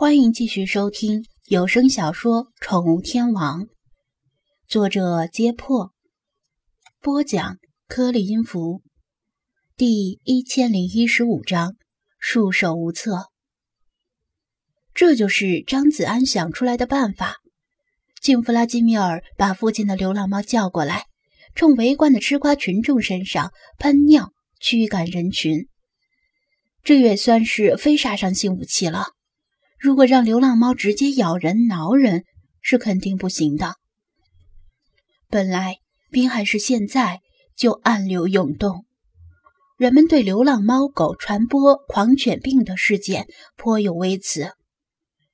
欢迎继续收听有声小说《宠物天王》，作者：揭破，播讲：颗粒音符，第一千零一十五章：束手无策。这就是张子安想出来的办法，请弗拉基米尔把附近的流浪猫叫过来，冲围观的吃瓜群众身上喷尿，驱赶人群。这也算是非杀伤性武器了。如果让流浪猫直接咬人、挠人，是肯定不行的。本来滨海市现在就暗流涌动，人们对流浪猫狗传播狂犬病的事件颇有微词，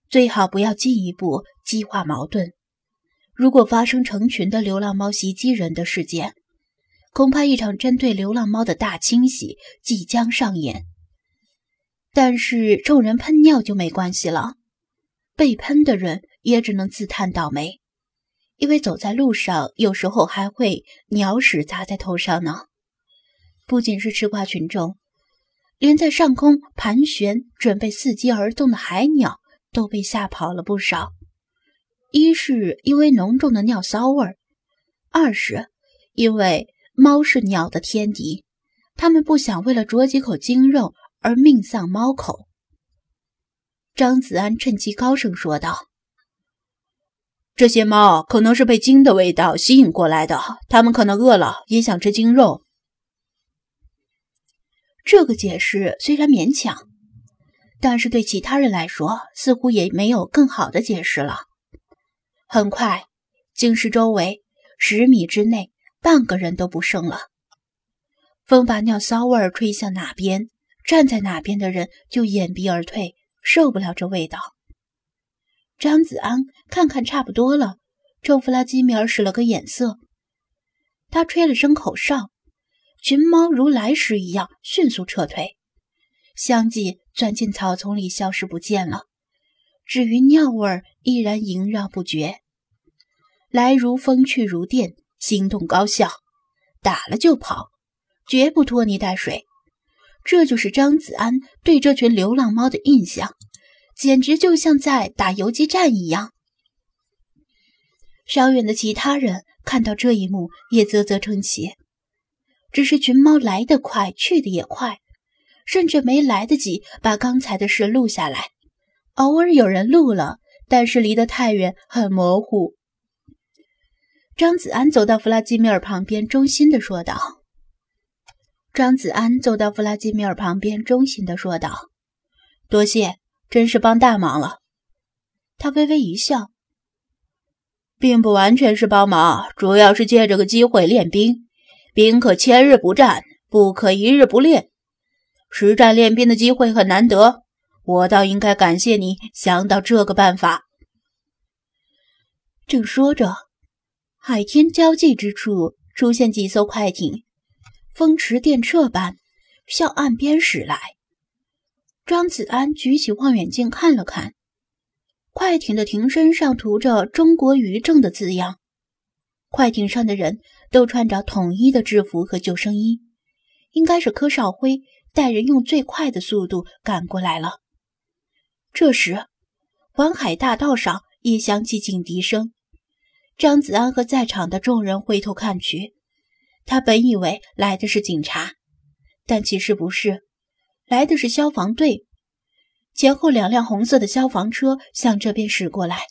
最好不要进一步激化矛盾。如果发生成群的流浪猫袭击人的事件，恐怕一场针对流浪猫的大清洗即将上演。但是众人喷尿就没关系了，被喷的人也只能自叹倒霉，因为走在路上有时候还会鸟屎砸在头上呢。不仅是吃瓜群众，连在上空盘旋准备伺机而动的海鸟都被吓跑了不少。一是因为浓重的尿骚味，二是因为猫是鸟的天敌，它们不想为了啄几口精肉。而命丧猫口，张子安趁机高声说道：“这些猫可能是被鲸的味道吸引过来的，它们可能饿了，也想吃鲸肉。”这个解释虽然勉强，但是对其他人来说，似乎也没有更好的解释了。很快，鲸尸周围十米之内半个人都不剩了，风把尿骚味吹向哪边。站在哪边的人就掩鼻而退，受不了这味道。张子安看看差不多了，冲弗拉基米尔使了个眼色，他吹了声口哨，群猫如来时一样迅速撤退，相继钻进草丛里消失不见了。至于尿味儿依然萦绕不绝，来如风去如电，行动高效，打了就跑，绝不拖泥带水。这就是张子安对这群流浪猫的印象，简直就像在打游击战一样。稍远的其他人看到这一幕，也啧啧称奇。只是群猫来得快，去得也快，甚至没来得及把刚才的事录下来。偶尔有人录了，但是离得太远，很模糊。张子安走到弗拉基米尔旁边，衷心的说道。张子安走到弗拉基米尔旁边，衷心的说道：“多谢，真是帮大忙了。”他微微一笑，并不完全是帮忙，主要是借这个机会练兵。兵可千日不战，不可一日不练。实战练兵的机会很难得，我倒应该感谢你想到这个办法。正说着，海天交际之处出现几艘快艇。风驰电掣般向岸边驶来。张子安举起望远镜看了看，快艇的艇身上涂着“中国渔政”的字样。快艇上的人都穿着统一的制服和救生衣，应该是柯少辉带人用最快的速度赶过来了。这时，环海大道上也响起警笛声。张子安和在场的众人回头看去。他本以为来的是警察，但其实不是，来的是消防队。前后两辆红色的消防车向这边驶过来，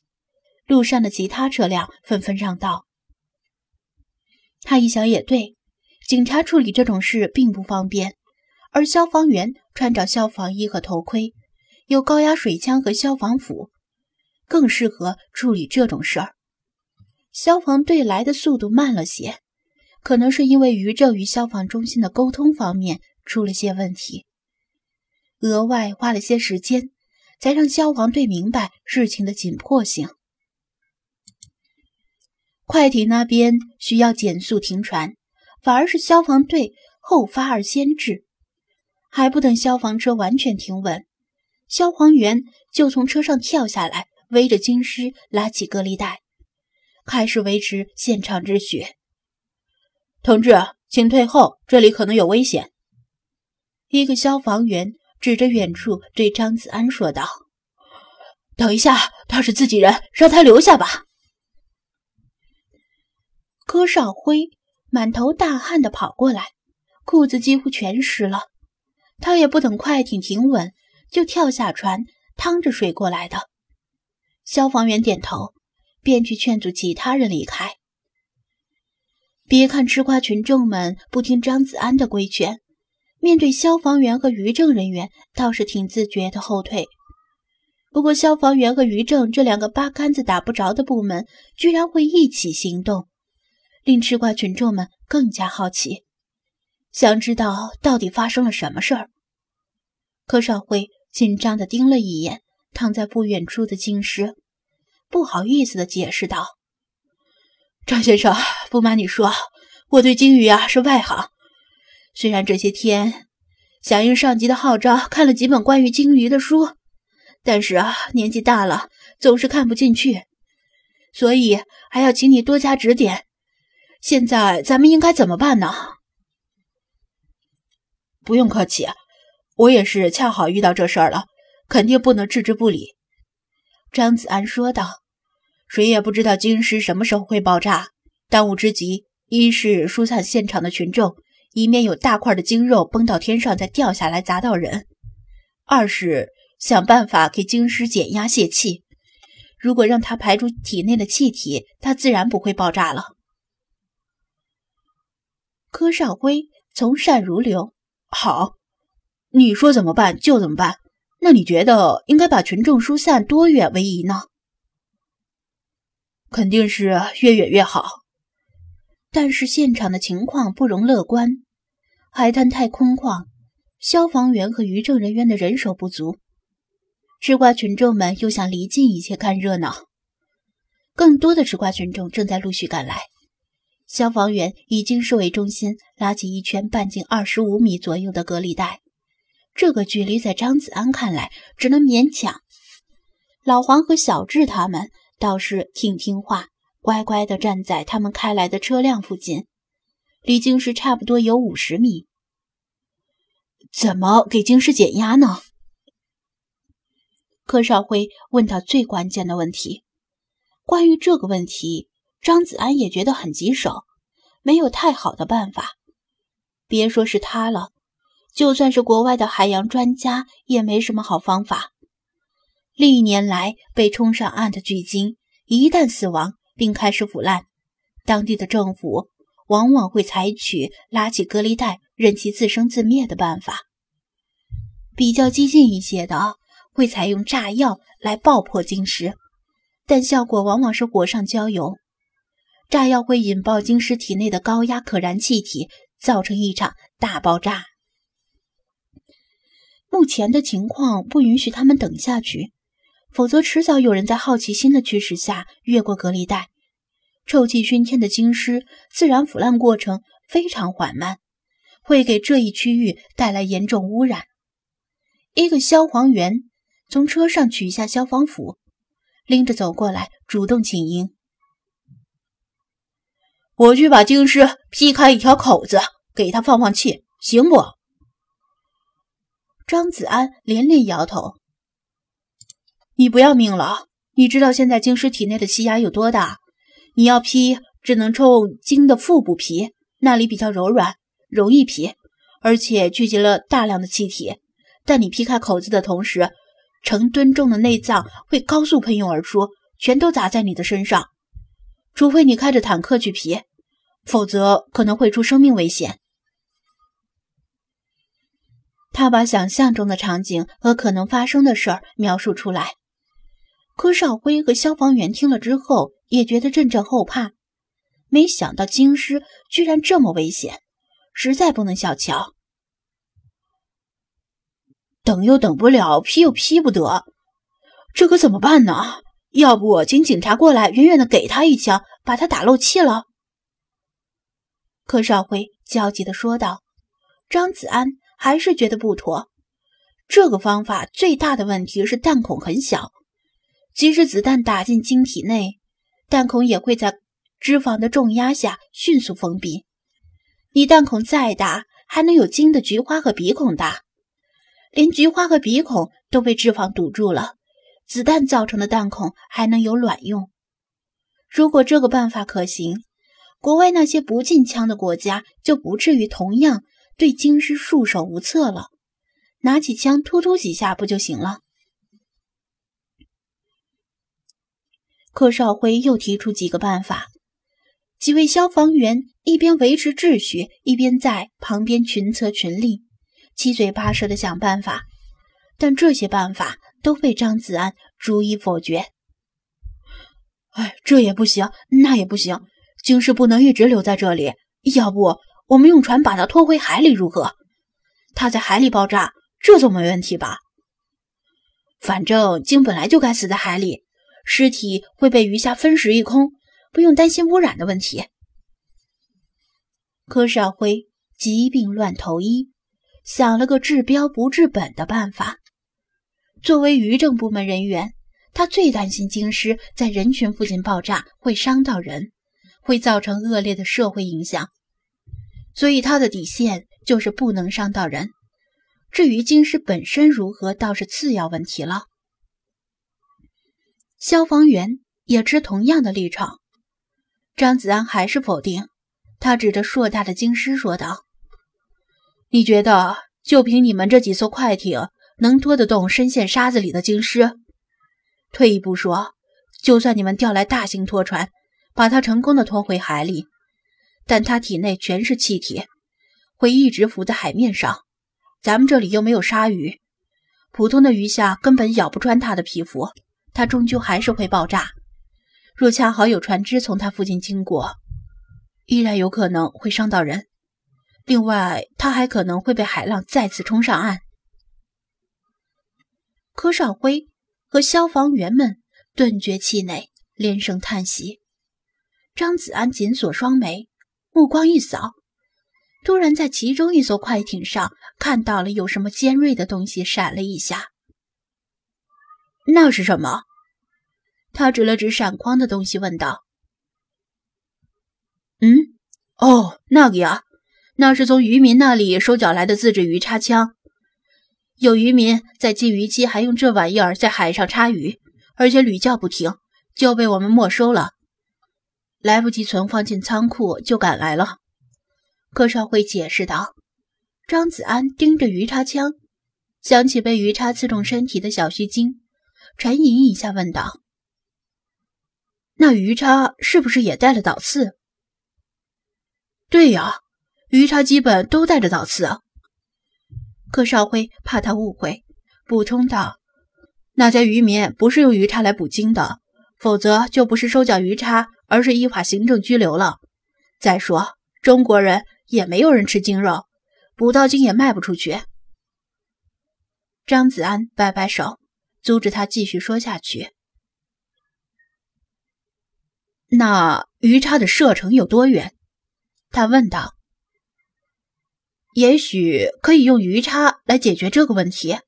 路上的其他车辆纷纷让道。他一想也对，警察处理这种事并不方便，而消防员穿着消防衣和头盔，有高压水枪和消防斧，更适合处理这种事儿。消防队来的速度慢了些。可能是因为渔政与消防中心的沟通方面出了些问题，额外花了些时间，才让消防队明白事情的紧迫性。快艇那边需要减速停船，反而是消防队后发而先至，还不等消防车完全停稳，消防员就从车上跳下来，围着金狮拉起隔离带，开始维持现场秩序。同志，请退后，这里可能有危险。一个消防员指着远处对张子安说道：“等一下，他是自己人，让他留下吧。柯少辉满头大汗的跑过来，裤子几乎全湿了。他也不等快艇停稳，就跳下船，趟着水过来的。消防员点头，便去劝阻其他人离开。别看吃瓜群众们不听张子安的规劝，面对消防员和渔政人员，倒是挺自觉的后退。不过，消防员和渔政这两个八竿子打不着的部门，居然会一起行动。令吃瓜群众们更加好奇，想知道到底发生了什么事儿。柯少辉紧张地盯了一眼躺在不远处的金狮，不好意思地解释道：“张先生，不瞒你说，我对鲸鱼啊是外行。虽然这些天响应上级的号召看了几本关于鲸鱼的书，但是啊，年纪大了总是看不进去，所以还要请你多加指点。”现在咱们应该怎么办呢？不用客气，我也是恰好遇到这事儿了，肯定不能置之不理。”张子安说道。“谁也不知道京师什么时候会爆炸，当务之急一是疏散现场的群众，以免有大块的精肉崩到天上再掉下来砸到人；二是想办法给京师减压泄气。如果让它排出体内的气体，它自然不会爆炸了。”柯少辉从善如流，好，你说怎么办就怎么办。那你觉得应该把群众疏散多远为宜呢？肯定是越远越好。但是现场的情况不容乐观，海滩太空旷，消防员和渔政人员的人手不足，吃瓜群众们又想离近一些看热闹，更多的吃瓜群众正在陆续赶来。消防员已经是为中心，拉起一圈半径二十五米左右的隔离带。这个距离在张子安看来只能勉强。老黄和小智他们倒是挺听话，乖乖地站在他们开来的车辆附近，离京师差不多有五十米。怎么给京师减压呢？柯少辉问到最关键的问题。关于这个问题。张子安也觉得很棘手，没有太好的办法。别说是他了，就算是国外的海洋专家，也没什么好方法。历年来被冲上岸的巨鲸，一旦死亡并开始腐烂，当地的政府往往会采取拉起隔离带，任其自生自灭的办法。比较激进一些的，会采用炸药来爆破鲸尸，但效果往往是火上浇油。炸药会引爆鲸尸体内的高压可燃气体，造成一场大爆炸。目前的情况不允许他们等下去，否则迟早有人在好奇心的驱使下越过隔离带。臭气熏天的鲸尸自然腐烂过程非常缓慢，会给这一区域带来严重污染。一个消防员从车上取下消防斧，拎着走过来，主动请缨。我去把京师劈开一条口子，给他放放气，行不？张子安连连摇头。你不要命了？你知道现在京师体内的气压有多大？你要劈，只能冲京的腹部劈，那里比较柔软，容易劈，而且聚集了大量的气体。但你劈开口子的同时，成吨重的内脏会高速喷涌而出，全都砸在你的身上。除非你开着坦克去劈，否则可能会出生命危险。他把想象中的场景和可能发生的事儿描述出来。柯少辉和消防员听了之后也觉得阵阵后怕，没想到京师居然这么危险，实在不能小瞧。等又等不了，批又批不得，这可怎么办呢？要不我请警察过来，远远的给他一枪，把他打漏气了。柯少辉焦急的说道。张子安还是觉得不妥。这个方法最大的问题是弹孔很小，即使子弹打进晶体内，弹孔也会在脂肪的重压下迅速封闭。你弹孔再大，还能有鲸的菊花和鼻孔大？连菊花和鼻孔都被脂肪堵住了。子弹造成的弹孔还能有卵用。如果这个办法可行，国外那些不禁枪的国家就不至于同样对京师束手无策了。拿起枪突突几下不就行了？柯少辉又提出几个办法，几位消防员一边维持秩序，一边在旁边群策群力，七嘴八舌的想办法。但这些办法都被张子安逐一否决。哎，这也不行，那也不行，京师不能一直留在这里。要不我们用船把它拖回海里如何？它在海里爆炸。这总没问题吧？反正鲸本来就该死在海里，尸体会被鱼虾分食一空，不用担心污染的问题。柯少辉疾病乱投医，想了个治标不治本的办法。作为渔政部门人员，他最担心鲸尸在人群附近爆炸会伤到人，会造成恶劣的社会影响。所以他的底线就是不能伤到人。至于京师本身如何，倒是次要问题了。消防员也持同样的立场，张子安还是否定。他指着硕大的鲸尸说道：“你觉得就凭你们这几艘快艇能拖得动深陷沙子里的鲸尸？退一步说，就算你们调来大型拖船，把它成功的拖回海里，但它体内全是气体，会一直浮在海面上。”咱们这里又没有鲨鱼，普通的鱼虾根本咬不穿它的皮肤，它终究还是会爆炸。若恰好有船只从它附近经过，依然有可能会伤到人。另外，它还可能会被海浪再次冲上岸。柯少辉和消防员们顿觉气馁，连声叹息。张子安紧锁双眉，目光一扫。突然，在其中一艘快艇上看到了有什么尖锐的东西闪了一下。那是什么？他指了指闪光的东西，问道：“嗯，哦，那个呀，那是从渔民那里收缴来的自制鱼叉枪。有渔民在禁渔期还用这玩意儿在海上叉鱼，而且屡叫不停，就被我们没收了。来不及存放进仓库，就赶来了。”柯少辉解释道：“张子安盯着鱼叉枪，想起被鱼叉刺中身体的小须鲸，沉吟一下，问道：‘那鱼叉是不是也带了导刺？’对呀，鱼叉基本都带着导刺。”柯少辉怕他误会，补充道：“那家渔民不是用鱼叉来捕鲸的，否则就不是收缴鱼叉，而是依法行政拘留了。再说，中国人。”也没有人吃鲸肉，捕到鲸也卖不出去。张子安摆摆手，阻止他继续说下去。那鱼叉的射程有多远？他问道。也许可以用鱼叉来解决这个问题。